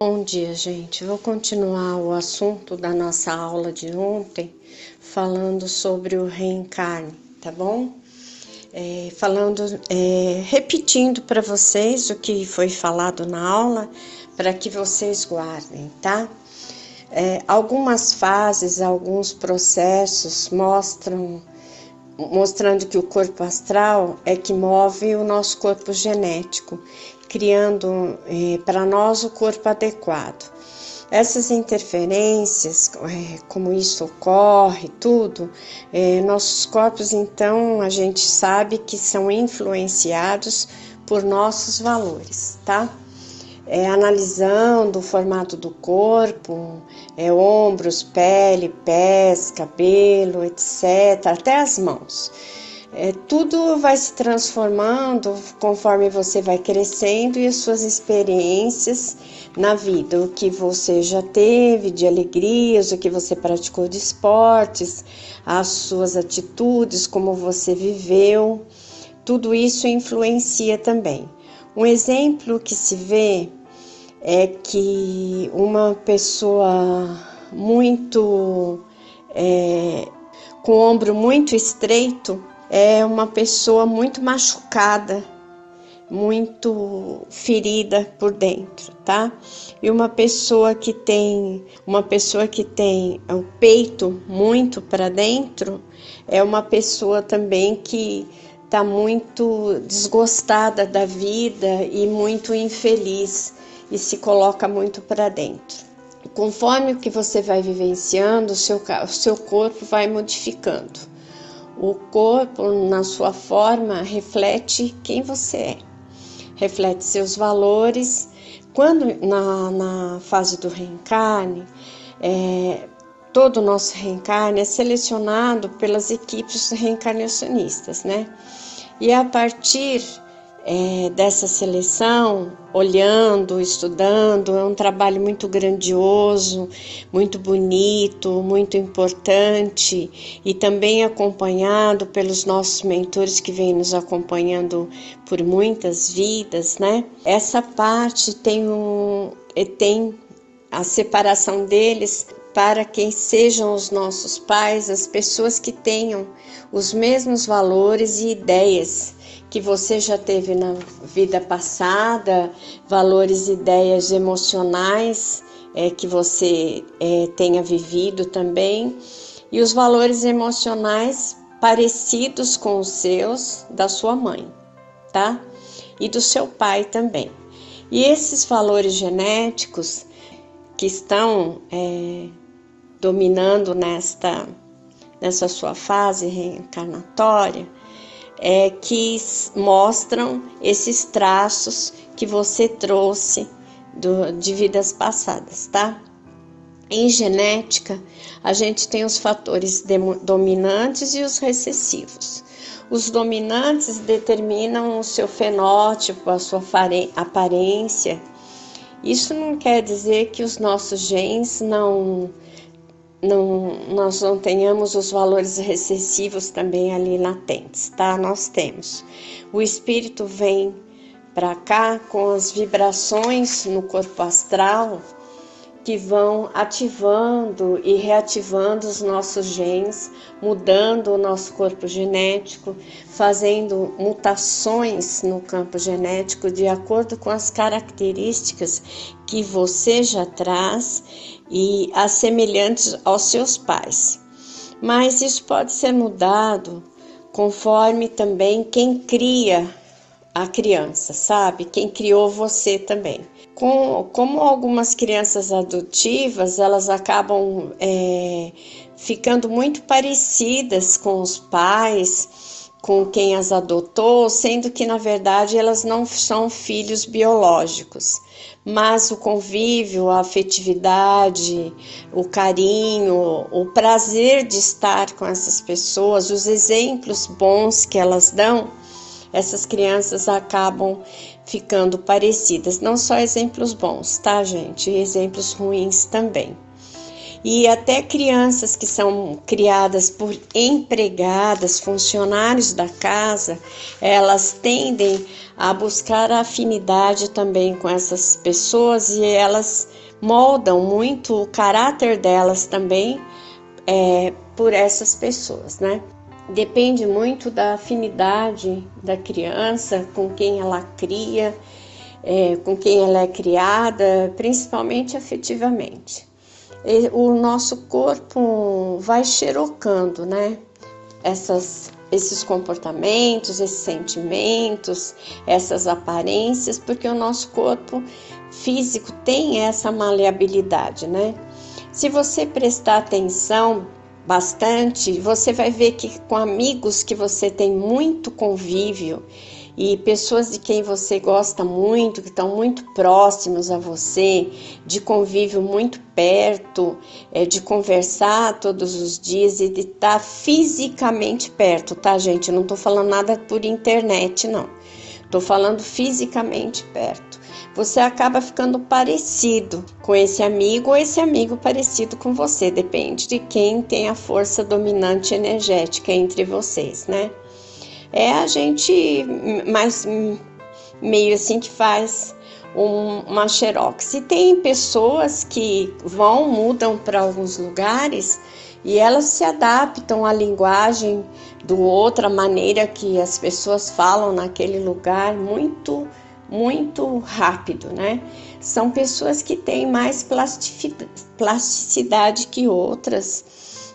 Bom dia, gente. Vou continuar o assunto da nossa aula de ontem, falando sobre o reencarne, tá bom? É, falando, é, repetindo para vocês o que foi falado na aula, para que vocês guardem, tá? É, algumas fases, alguns processos mostram mostrando que o corpo astral é que move o nosso corpo genético, criando eh, para nós o corpo adequado. Essas interferências, eh, como isso ocorre, tudo, eh, nossos corpos, então, a gente sabe que são influenciados por nossos valores, tá? é, analisando o formato do corpo, é, ombros, pele, pés, cabelo, etc., até as mãos. É, tudo vai se transformando conforme você vai crescendo e as suas experiências na vida, o que você já teve de alegrias, o que você praticou de esportes, as suas atitudes, como você viveu, tudo isso influencia também. Um exemplo que se vê é que uma pessoa muito é, com o ombro muito estreito é uma pessoa muito machucada, muito ferida por dentro, tá? E uma pessoa que tem uma pessoa que tem o peito muito para dentro é uma pessoa também que está muito desgostada da vida e muito infeliz e se coloca muito para dentro. Conforme o que você vai vivenciando, o seu, o seu corpo vai modificando. O corpo, na sua forma, reflete quem você é, reflete seus valores. Quando na, na fase do reencarne, é, todo o nosso reencarne é selecionado pelas equipes reencarnacionistas, né? E a partir é, dessa seleção, olhando, estudando, é um trabalho muito grandioso, muito bonito, muito importante e também acompanhado pelos nossos mentores que vêm nos acompanhando por muitas vidas, né? Essa parte tem um tem a separação deles para quem sejam os nossos pais, as pessoas que tenham os mesmos valores e ideias que você já teve na vida passada, valores ideias emocionais é, que você é, tenha vivido também, e os valores emocionais parecidos com os seus da sua mãe, tá? E do seu pai também. E esses valores genéticos que estão é, dominando nesta, nessa sua fase reencarnatória, é, que mostram esses traços que você trouxe do, de vidas passadas, tá? Em genética, a gente tem os fatores dominantes e os recessivos. Os dominantes determinam o seu fenótipo, a sua aparência. Isso não quer dizer que os nossos genes não não, nós não tenhamos os valores recessivos também ali latentes, tá? Nós temos. O espírito vem para cá com as vibrações no corpo astral que vão ativando e reativando os nossos genes, mudando o nosso corpo genético, fazendo mutações no campo genético de acordo com as características que você já traz e as semelhantes aos seus pais. Mas isso pode ser mudado conforme também quem cria a criança, sabe? Quem criou você também. Com, como algumas crianças adotivas, elas acabam é, ficando muito parecidas com os pais, com quem as adotou, sendo que na verdade elas não são filhos biológicos. Mas o convívio, a afetividade, o carinho, o prazer de estar com essas pessoas, os exemplos bons que elas dão, essas crianças acabam ficando parecidas. Não só exemplos bons, tá, gente? Exemplos ruins também. E até crianças que são criadas por empregadas, funcionários da casa, elas tendem a buscar afinidade também com essas pessoas e elas moldam muito o caráter delas também é, por essas pessoas, né? Depende muito da afinidade da criança com quem ela cria, é, com quem ela é criada, principalmente afetivamente. O nosso corpo vai xerocando, né? Essas, esses comportamentos, esses sentimentos, essas aparências, porque o nosso corpo físico tem essa maleabilidade, né? Se você prestar atenção bastante, você vai ver que com amigos que você tem muito convívio e pessoas de quem você gosta muito, que estão muito próximos a você, de convívio muito perto, é, de conversar todos os dias e de estar tá fisicamente perto, tá, gente? Eu não estou falando nada por internet, não. Estou falando fisicamente perto. Você acaba ficando parecido com esse amigo ou esse amigo parecido com você, depende de quem tem a força dominante energética entre vocês, né? É a gente mais meio assim que faz um, uma xerox. E tem pessoas que vão, mudam para alguns lugares e elas se adaptam à linguagem do outra maneira que as pessoas falam naquele lugar muito muito rápido, né? São pessoas que têm mais plasticidade que outras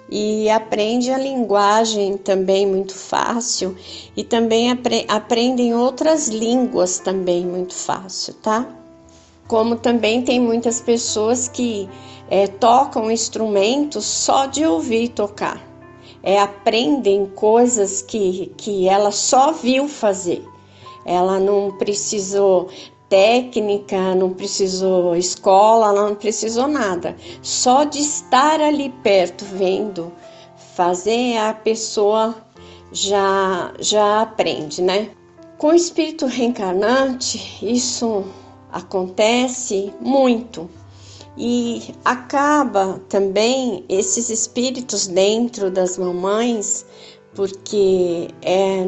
e aprende a linguagem também muito fácil e também apre aprendem outras línguas também muito fácil, tá? Como também tem muitas pessoas que é, tocam instrumentos só de ouvir tocar, é, aprendem coisas que, que ela só viu fazer. Ela não precisou técnica, não precisou escola, não precisou nada. Só de estar ali perto, vendo, fazer a pessoa já já aprende, né? Com o espírito reencarnante, isso acontece muito. E acaba também esses espíritos dentro das mamães, porque é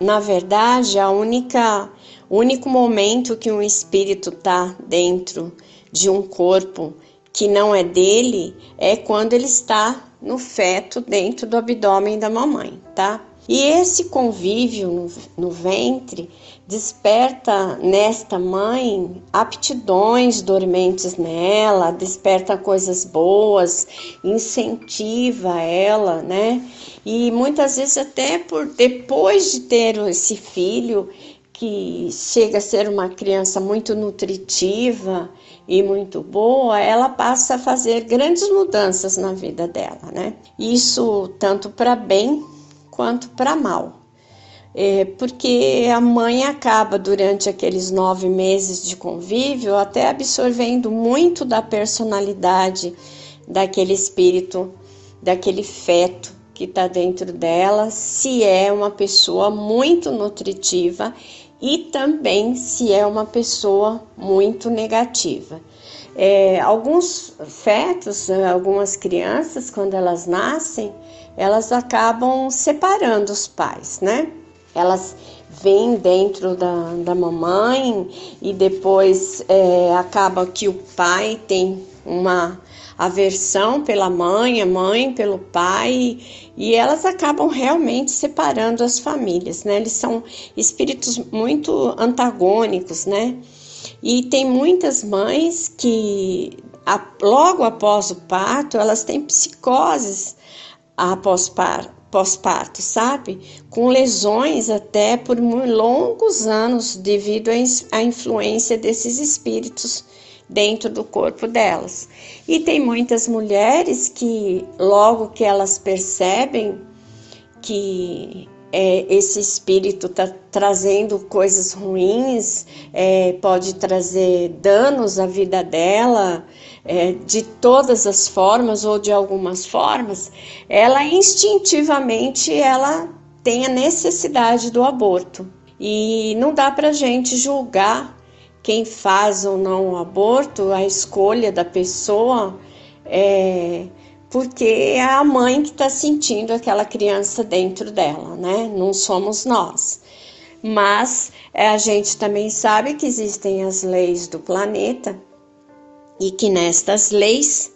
na verdade a única único momento que um espírito está dentro de um corpo que não é dele é quando ele está no feto dentro do abdômen da mamãe, tá? E esse convívio no, no, ventre desperta nesta mãe aptidões dormentes nela, desperta coisas boas, incentiva ela, né? E muitas vezes até por depois de ter esse filho, que chega a ser uma criança muito nutritiva e muito boa, ela passa a fazer grandes mudanças na vida dela, né? Isso tanto para bem quanto para mal. É, porque a mãe acaba durante aqueles nove meses de convívio até absorvendo muito da personalidade daquele espírito, daquele feto que está dentro dela, se é uma pessoa muito nutritiva e também se é uma pessoa muito negativa. É, alguns fetos, né, algumas crianças, quando elas nascem, elas acabam separando os pais, né? Elas vêm dentro da, da mamãe e depois é, acaba que o pai tem uma aversão pela mãe, a mãe pelo pai, e elas acabam realmente separando as famílias, né? Eles são espíritos muito antagônicos, né? E tem muitas mães que logo após o parto, elas têm psicoses após parto pós-parto, sabe? Com lesões até por longos anos devido à influência desses espíritos dentro do corpo delas. E tem muitas mulheres que, logo que elas percebem que é, esse espírito está trazendo coisas ruins, é, pode trazer danos à vida dela, é, de todas as formas ou de algumas formas, ela instintivamente ela tem a necessidade do aborto. E não dá para gente julgar quem faz ou não o aborto, a escolha da pessoa é, porque é a mãe que está sentindo aquela criança dentro dela, né? Não somos nós. Mas é, a gente também sabe que existem as leis do planeta e que nestas leis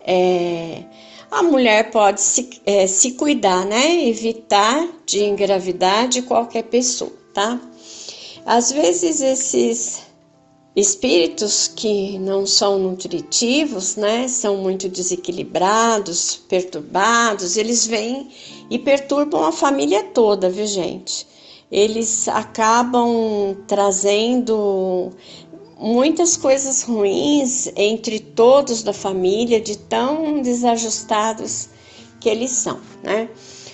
é, a mulher pode se, é, se cuidar, né? Evitar de engravidar de qualquer pessoa, tá? Às vezes esses espíritos que não são nutritivos, né, são muito desequilibrados, perturbados, eles vêm e perturbam a família toda, viu, gente? Eles acabam trazendo muitas coisas ruins entre todos da família, de tão desajustados que eles são, né?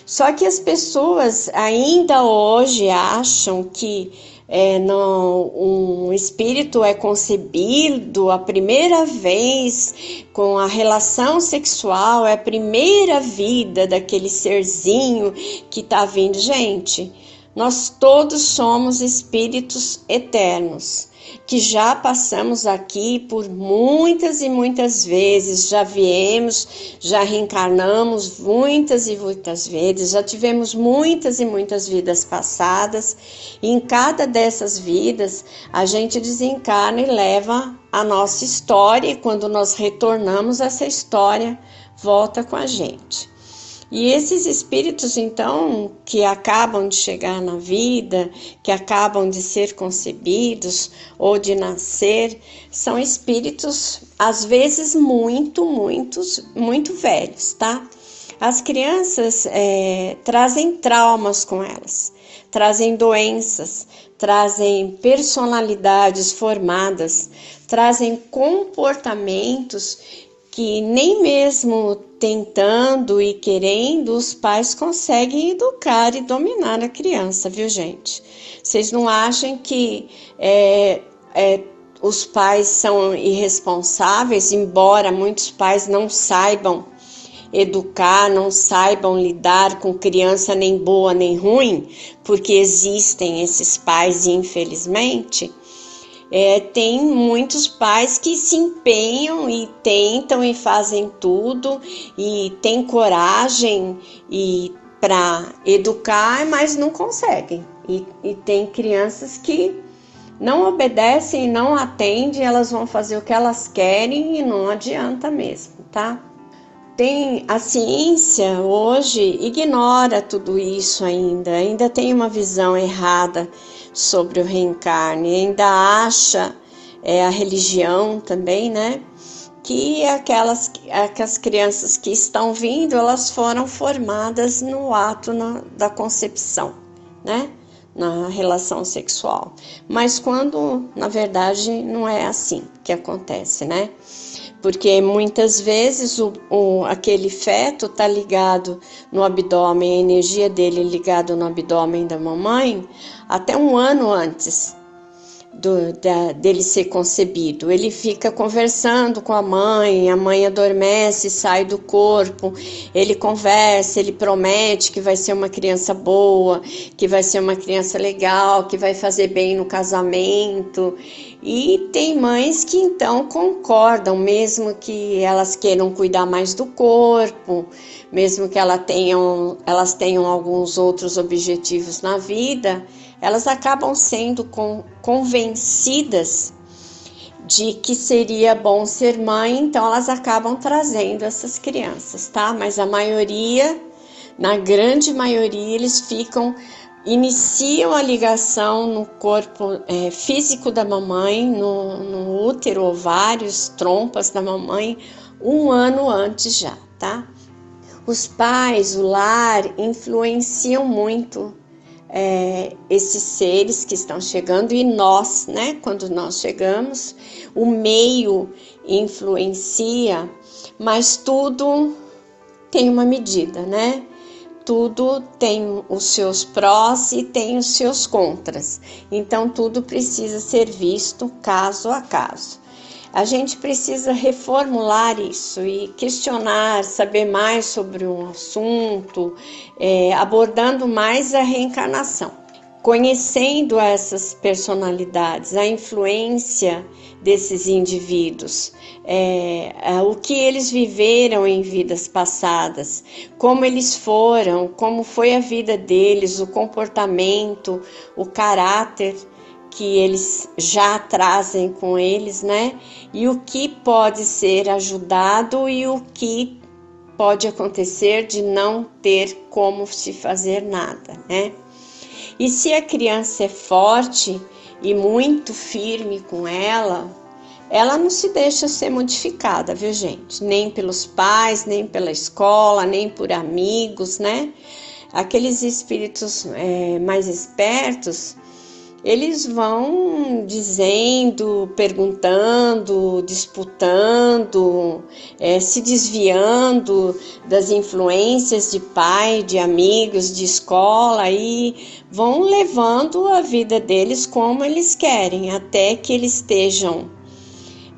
Só que as pessoas ainda hoje acham que é, não, um espírito é concebido a primeira vez com a relação sexual, é a primeira vida daquele serzinho que está vindo. Gente, nós todos somos espíritos eternos que já passamos aqui por muitas e muitas vezes, já viemos, já reencarnamos muitas e muitas vezes, já tivemos muitas e muitas vidas passadas, e em cada dessas vidas a gente desencarna e leva a nossa história, e quando nós retornamos, essa história volta com a gente. E esses espíritos, então, que acabam de chegar na vida, que acabam de ser concebidos ou de nascer, são espíritos, às vezes, muito, muitos, muito velhos, tá? As crianças é, trazem traumas com elas, trazem doenças, trazem personalidades formadas, trazem comportamentos que nem mesmo tentando e querendo, os pais conseguem educar e dominar a criança, viu, gente? Vocês não acham que é, é, os pais são irresponsáveis, embora muitos pais não saibam educar, não saibam lidar com criança nem boa nem ruim, porque existem esses pais, infelizmente. É, tem muitos pais que se empenham e tentam e fazem tudo e tem coragem e para educar, mas não conseguem. E, e tem crianças que não obedecem não atendem, elas vão fazer o que elas querem e não adianta mesmo, tá? Tem a ciência hoje ignora tudo isso ainda, ainda tem uma visão errada sobre o reencarne, ainda acha é, a religião também, né? Que aquelas, aquelas crianças que estão vindo, elas foram formadas no ato na, da concepção, né? Na relação sexual. Mas quando, na verdade, não é assim que acontece, né? Porque muitas vezes o, o, aquele feto está ligado no abdômen, a energia dele ligado no abdômen da mamãe até um ano antes do, da, dele ser concebido. Ele fica conversando com a mãe, a mãe adormece, sai do corpo, ele conversa, ele promete que vai ser uma criança boa, que vai ser uma criança legal, que vai fazer bem no casamento. E tem mães que então concordam, mesmo que elas queiram cuidar mais do corpo, mesmo que elas tenham, elas tenham alguns outros objetivos na vida elas acabam sendo convencidas de que seria bom ser mãe, então elas acabam trazendo essas crianças, tá? Mas a maioria, na grande maioria, eles ficam iniciam a ligação no corpo é, físico da mamãe, no, no útero, ovários, trompas da mamãe, um ano antes já, tá? Os pais, o lar, influenciam muito é, esses seres que estão chegando e nós, né? Quando nós chegamos, o meio influencia, mas tudo tem uma medida, né? Tudo tem os seus prós e tem os seus contras. Então, tudo precisa ser visto caso a caso. A gente precisa reformular isso e questionar, saber mais sobre um assunto, é, abordando mais a reencarnação. Conhecendo essas personalidades, a influência desses indivíduos, é, é, o que eles viveram em vidas passadas, como eles foram, como foi a vida deles, o comportamento, o caráter que eles já trazem com eles, né? E o que pode ser ajudado e o que pode acontecer de não ter como se fazer nada, né? E se a criança é forte e muito firme com ela, ela não se deixa ser modificada, viu, gente? Nem pelos pais, nem pela escola, nem por amigos, né? Aqueles espíritos é, mais espertos, eles vão dizendo, perguntando, disputando, é, se desviando das influências de pai, de amigos, de escola e vão levando a vida deles como eles querem, até que eles estejam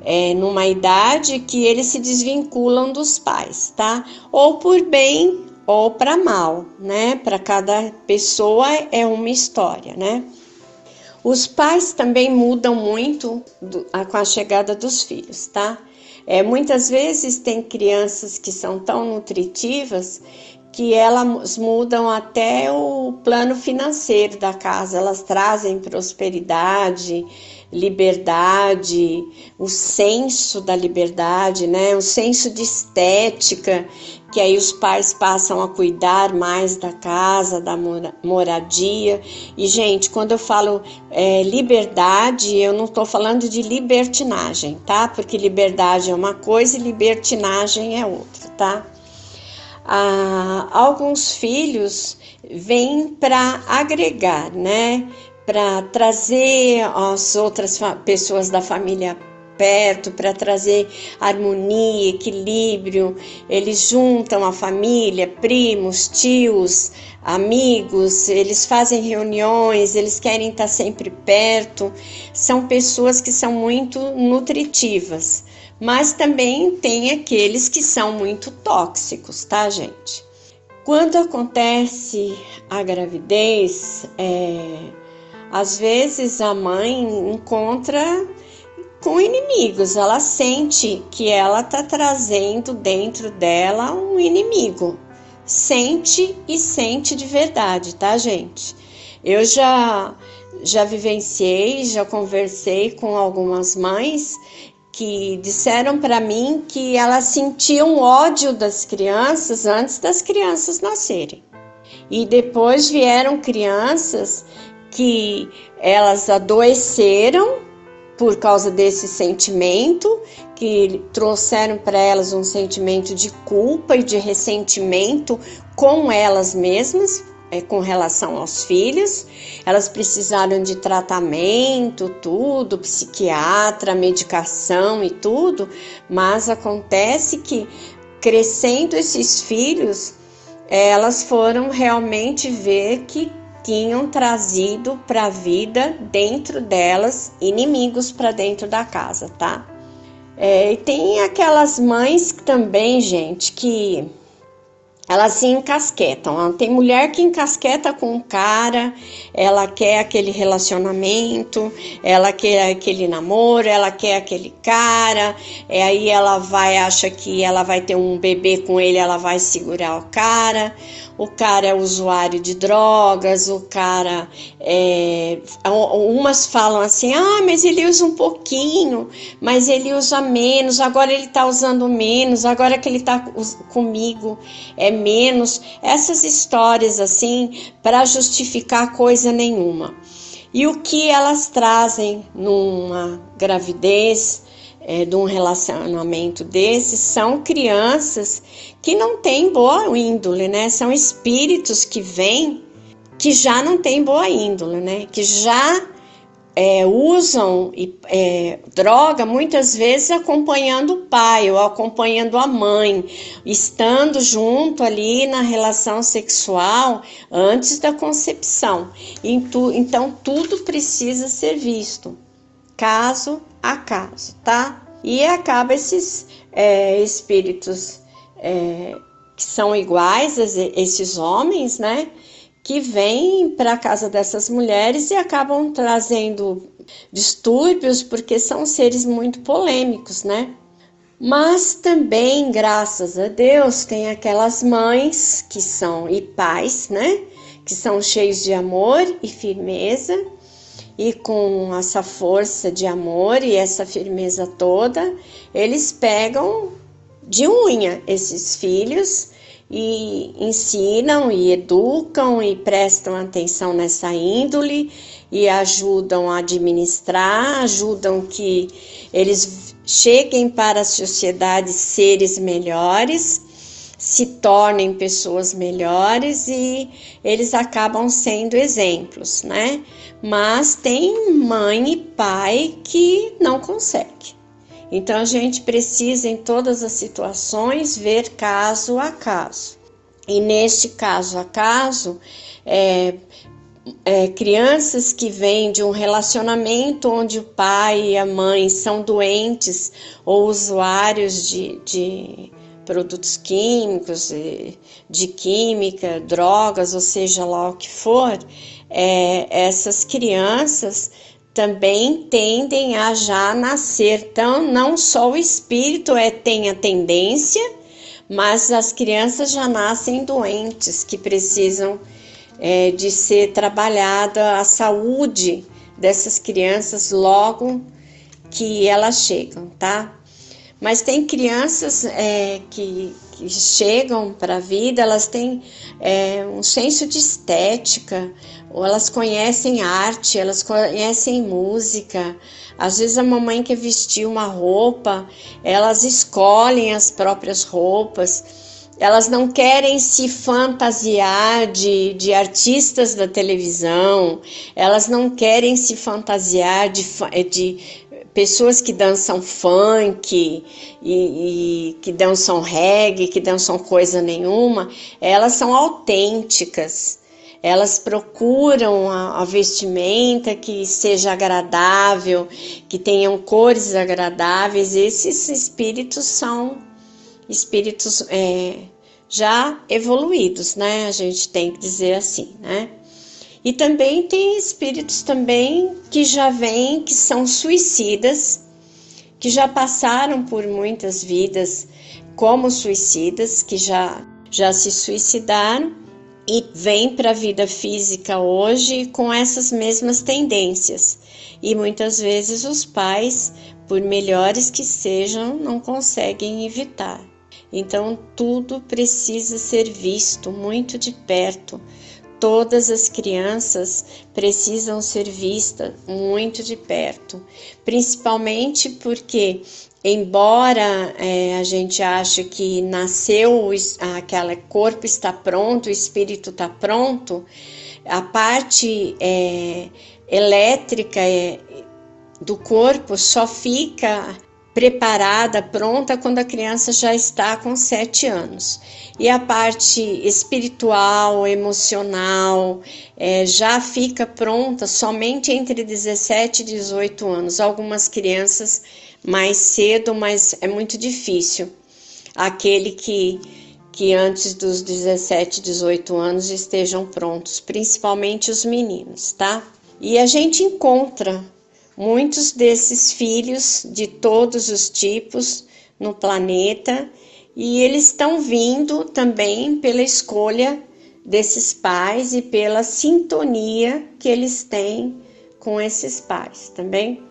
é, numa idade que eles se desvinculam dos pais, tá? Ou por bem ou para mal, né? Para cada pessoa é uma história, né? Os pais também mudam muito do, a, com a chegada dos filhos, tá? É, muitas vezes tem crianças que são tão nutritivas que elas mudam até o plano financeiro da casa, elas trazem prosperidade, liberdade, o senso da liberdade, né? O senso de estética, que aí os pais passam a cuidar mais da casa, da moradia. E, gente, quando eu falo é, liberdade, eu não estou falando de libertinagem, tá? Porque liberdade é uma coisa e libertinagem é outra, tá? Ah, alguns filhos vêm para agregar, né? para trazer as outras pessoas da família perto, para trazer harmonia, equilíbrio. Eles juntam a família, primos, tios, amigos, eles fazem reuniões, eles querem estar sempre perto. São pessoas que são muito nutritivas, mas também tem aqueles que são muito tóxicos, tá, gente? Quando acontece a gravidez, é, às vezes a mãe encontra com inimigos, ela sente que ela está trazendo dentro dela um inimigo. Sente e sente de verdade, tá, gente? Eu já já vivenciei, já conversei com algumas mães que disseram para mim que elas sentiam ódio das crianças antes das crianças nascerem. E depois vieram crianças que elas adoeceram por causa desse sentimento, que trouxeram para elas um sentimento de culpa e de ressentimento com elas mesmas, é, com relação aos filhos. Elas precisaram de tratamento, tudo, psiquiatra, medicação e tudo, mas acontece que crescendo esses filhos, elas foram realmente ver que tinham trazido para a vida dentro delas inimigos para dentro da casa, tá? É, e tem aquelas mães também, gente, que elas se encasquetam. Tem mulher que encasqueta com o cara, ela quer aquele relacionamento, ela quer aquele namoro, ela quer aquele cara, e aí ela vai, acha que ela vai ter um bebê com ele, ela vai segurar o cara. O cara é usuário de drogas, o cara é. Umas falam assim, ah, mas ele usa um pouquinho, mas ele usa menos, agora ele tá usando menos, agora que ele tá comigo é menos, essas histórias assim para justificar coisa nenhuma. E o que elas trazem numa gravidez, é, de um relacionamento desses, são crianças que não têm boa índole, né? São espíritos que vêm que já não têm boa índole, né? Que já é, usam é, droga muitas vezes acompanhando o pai ou acompanhando a mãe, estando junto ali na relação sexual antes da concepção. Então tudo precisa ser visto, caso a caso, tá? E acaba esses é, espíritos é, que são iguais esses homens, né? que vêm para a casa dessas mulheres e acabam trazendo distúrbios porque são seres muito polêmicos, né? Mas também, graças a Deus, tem aquelas mães que são e pais, né? Que são cheios de amor e firmeza e com essa força de amor e essa firmeza toda, eles pegam de unha esses filhos e ensinam e educam e prestam atenção nessa índole e ajudam a administrar, ajudam que eles cheguem para a sociedade seres melhores, se tornem pessoas melhores e eles acabam sendo exemplos, né? Mas tem mãe e pai que não consegue. Então a gente precisa em todas as situações ver caso a caso. E neste caso a caso, é, é, crianças que vêm de um relacionamento onde o pai e a mãe são doentes ou usuários de, de produtos químicos, de, de, química, drogas, ou seja lá o que for, é, essas crianças também tendem a já nascer. Então, não só o espírito é, tem a tendência, mas as crianças já nascem doentes, que precisam é, de ser trabalhada a saúde dessas crianças logo que elas chegam, tá? Mas tem crianças é, que, que, chegam para a vida, elas têm é, um senso de estética, ou elas conhecem arte, elas conhecem música. Às vezes a mamãe quer vestir uma roupa, elas escolhem as próprias roupas elas não querem se fantasiar de, de artistas da televisão, elas não querem se fantasiar de, de pessoas que dançam funk e, e, que dançam reggae, que dançam coisa nenhuma, elas são autênticas. Elas procuram a, a vestimenta que seja agradável, que tenham cores agradáveis. Esses espíritos são espíritos é, já evoluídos, né? A gente tem que dizer assim, né? E também tem espíritos também que já vêm, que são suicidas, que já passaram por muitas vidas como suicidas, que já, já se suicidaram e vêm para a vida física hoje com essas mesmas tendências. E muitas vezes os pais, por melhores que sejam, não conseguem evitar. Então tudo precisa ser visto muito de perto. Todas as crianças precisam ser vistas muito de perto, principalmente porque, embora é, a gente ache que nasceu aquele corpo está pronto, o espírito está pronto, a parte é, elétrica é, do corpo só fica preparada, pronta quando a criança já está com sete anos. E a parte espiritual, emocional, é, já fica pronta somente entre 17 e 18 anos. Algumas crianças mais cedo, mas é muito difícil. Aquele que, que antes dos 17, 18 anos estejam prontos, principalmente os meninos, tá? E a gente encontra muitos desses filhos de todos os tipos no planeta e eles estão vindo também pela escolha desses pais e pela sintonia que eles têm com esses pais também.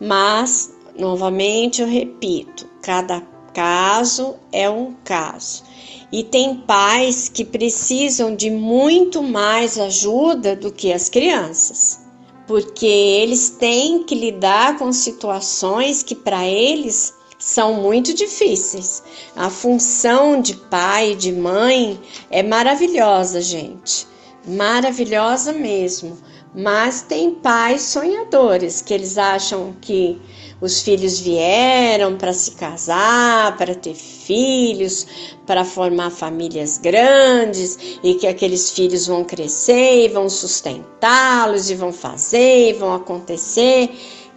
Mas, novamente, eu repito, cada caso é um caso. E tem pais que precisam de muito mais ajuda do que as crianças porque eles têm que lidar com situações que para eles são muito difíceis. A função de pai e de mãe é maravilhosa, gente. Maravilhosa mesmo. Mas tem pais sonhadores que eles acham que os filhos vieram para se casar, para ter filhos, para formar famílias grandes e que aqueles filhos vão crescer e vão sustentá-los e vão fazer e vão acontecer.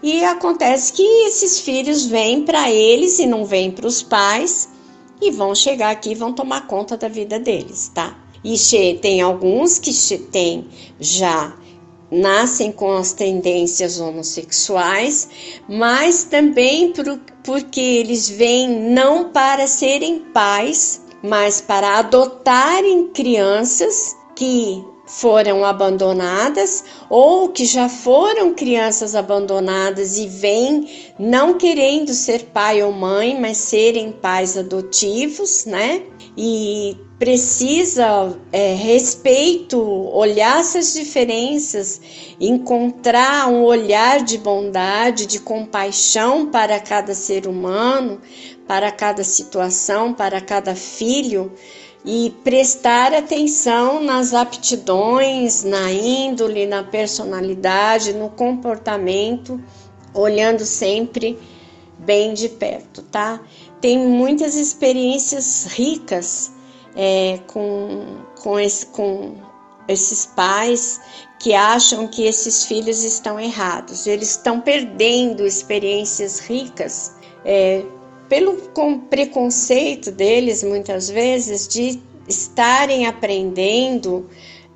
E acontece que esses filhos vêm para eles e não vêm para os pais e vão chegar aqui e vão tomar conta da vida deles, tá? E tem alguns que têm já nascem com as tendências homossexuais, mas também por, porque eles vêm não para serem pais, mas para adotarem crianças que foram abandonadas ou que já foram crianças abandonadas e vêm não querendo ser pai ou mãe, mas serem pais adotivos, né? E precisa é, respeito, olhar essas diferenças, encontrar um olhar de bondade, de compaixão para cada ser humano, para cada situação, para cada filho e prestar atenção nas aptidões, na índole, na personalidade, no comportamento, olhando sempre bem de perto, tá? Tem muitas experiências ricas é, com, com, esse, com esses pais que acham que esses filhos estão errados. Eles estão perdendo experiências ricas é, pelo preconceito deles, muitas vezes, de estarem aprendendo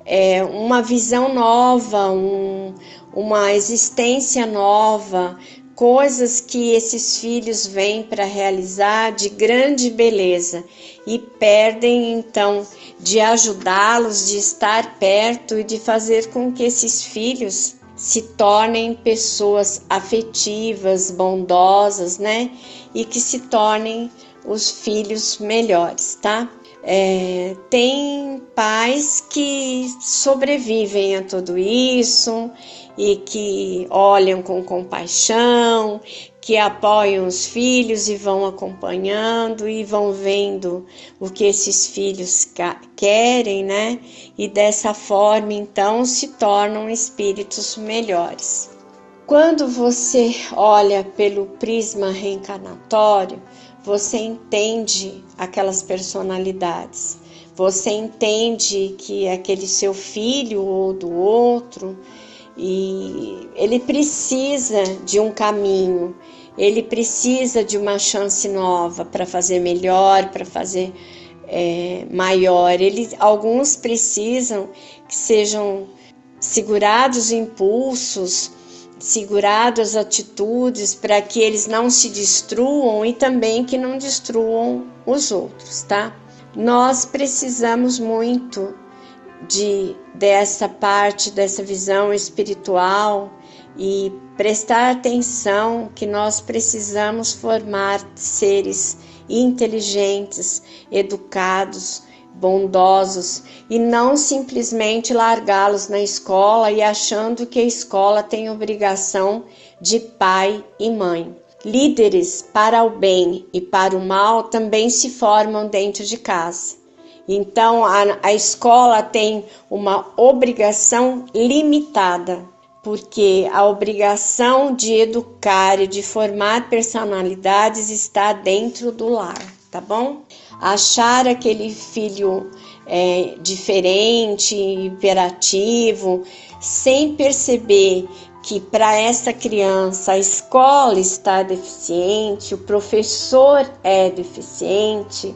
é, uma visão nova, um, uma existência nova, coisas que esses filhos vêm para realizar de grande beleza e perdem então de ajudá-los, de estar perto e de fazer com que esses filhos se tornem pessoas afetivas, bondosas, né? E que se tornem os filhos melhores, tá? É, tem pais que sobrevivem a tudo isso e que olham com compaixão, que apoiam os filhos e vão acompanhando e vão vendo o que esses filhos querem, né? E dessa forma, então, se tornam espíritos melhores. Quando você olha pelo prisma reencarnatório, você entende aquelas personalidades. Você entende que aquele seu filho ou do outro, e ele precisa de um caminho, ele precisa de uma chance nova para fazer melhor, para fazer é, maior. Ele, alguns precisam que sejam segurados impulsos, seguradas atitudes para que eles não se destruam e também que não destruam os outros, tá? Nós precisamos muito de dessa parte dessa visão espiritual e prestar atenção que nós precisamos formar seres inteligentes, educados, bondosos e não simplesmente largá-los na escola e achando que a escola tem obrigação de pai e mãe. Líderes para o bem e para o mal também se formam dentro de casa. Então a, a escola tem uma obrigação limitada, porque a obrigação de educar e de formar personalidades está dentro do lar, tá bom? Achar aquele filho é, diferente, hiperativo, sem perceber que para essa criança a escola está deficiente, o professor é deficiente,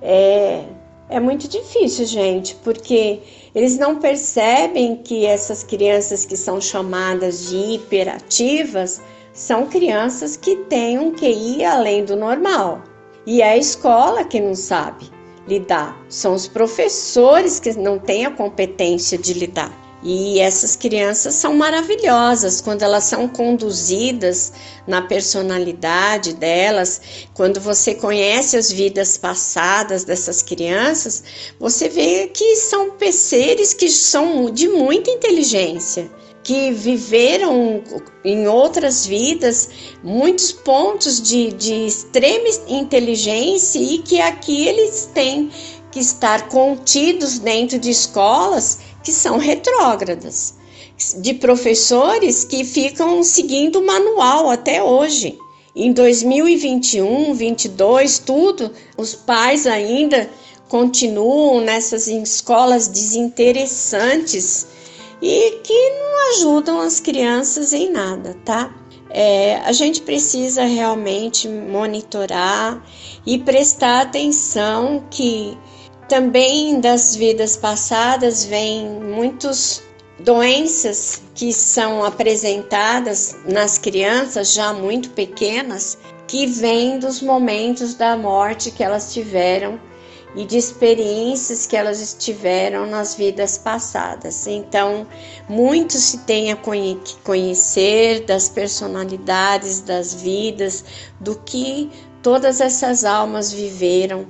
é, é muito difícil, gente, porque eles não percebem que essas crianças que são chamadas de hiperativas são crianças que têm um QI além do normal. E é a escola que não sabe lidar, são os professores que não têm a competência de lidar. E essas crianças são maravilhosas quando elas são conduzidas na personalidade delas. Quando você conhece as vidas passadas dessas crianças, você vê que são seres que são de muita inteligência que viveram em outras vidas muitos pontos de, de extrema inteligência e que aqui eles têm que estar contidos dentro de escolas que são retrógradas, de professores que ficam seguindo o manual até hoje. Em 2021, 22, tudo, os pais ainda continuam nessas escolas desinteressantes e que não ajudam as crianças em nada, tá? É, a gente precisa realmente monitorar e prestar atenção que também das vidas passadas vem muitos doenças que são apresentadas nas crianças já muito pequenas, que vêm dos momentos da morte que elas tiveram e de experiências que elas tiveram nas vidas passadas. Então, muito se tem a conhecer das personalidades das vidas, do que todas essas almas viveram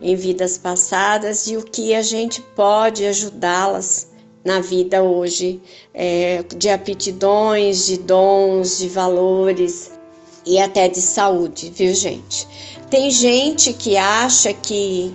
em vidas passadas e o que a gente pode ajudá-las na vida hoje, é, de aptidões, de dons, de valores e até de saúde, viu, gente? Tem gente que acha que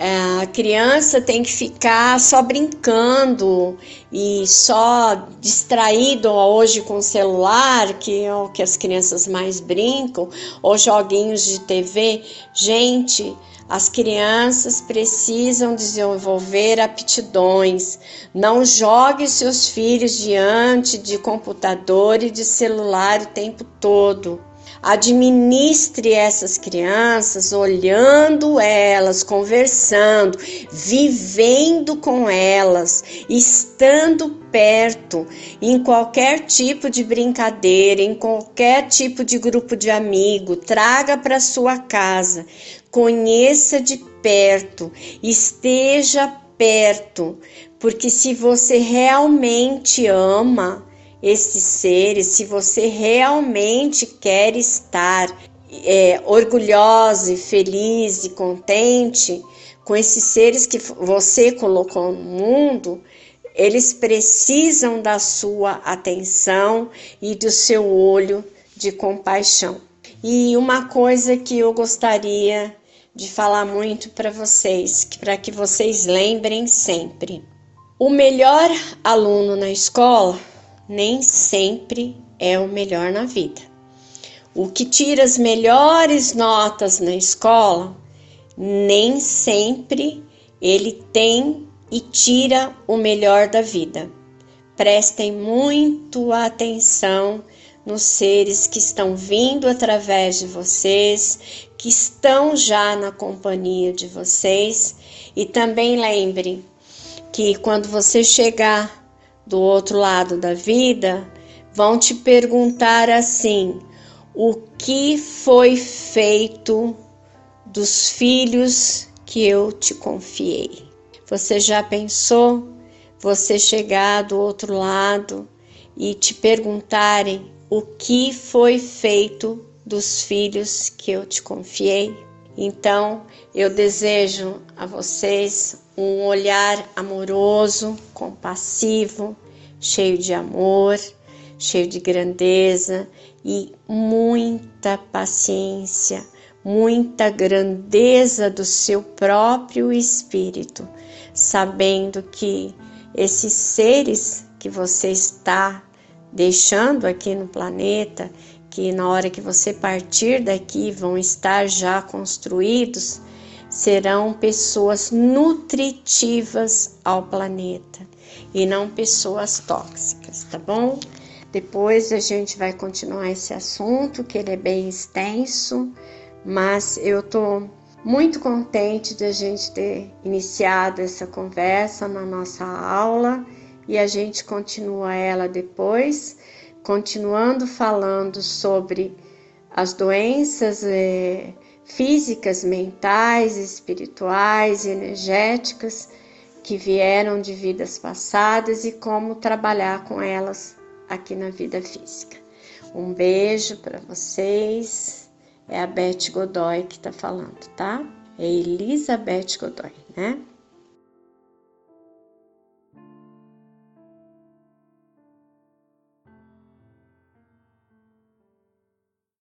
a criança tem que ficar só brincando e só distraído hoje com o celular, que é o que as crianças mais brincam, ou joguinhos de TV. Gente, as crianças precisam desenvolver aptidões. Não jogue seus filhos diante de computador e de celular o tempo todo. Administre essas crianças olhando elas, conversando, vivendo com elas, estando perto, em qualquer tipo de brincadeira, em qualquer tipo de grupo de amigo, traga para sua casa, conheça de perto, esteja perto, porque se você realmente ama, esses seres, se você realmente quer estar é, orgulhosa feliz e contente com esses seres que você colocou no mundo, eles precisam da sua atenção e do seu olho de compaixão. E uma coisa que eu gostaria de falar muito para vocês, para que vocês lembrem sempre: o melhor aluno na escola nem sempre é o melhor na vida. O que tira as melhores notas na escola, nem sempre ele tem e tira o melhor da vida. Prestem muito atenção nos seres que estão vindo através de vocês, que estão já na companhia de vocês, e também lembre que quando você chegar do outro lado da vida vão te perguntar assim: o que foi feito dos filhos que eu te confiei? Você já pensou você chegar do outro lado e te perguntarem o que foi feito dos filhos que eu te confiei? Então, eu desejo a vocês um olhar amoroso, compassivo, cheio de amor, cheio de grandeza e muita paciência, muita grandeza do seu próprio espírito, sabendo que esses seres que você está deixando aqui no planeta, que na hora que você partir daqui vão estar já construídos, serão pessoas nutritivas ao planeta e não pessoas tóxicas, tá bom? Depois a gente vai continuar esse assunto, que ele é bem extenso, mas eu tô muito contente de a gente ter iniciado essa conversa na nossa aula e a gente continua ela depois continuando falando sobre as doenças é, físicas, mentais, espirituais, energéticas que vieram de vidas passadas e como trabalhar com elas aqui na vida física. Um beijo para vocês. É a Beth Godoy que está falando, tá? É Elizabeth Godoy, né?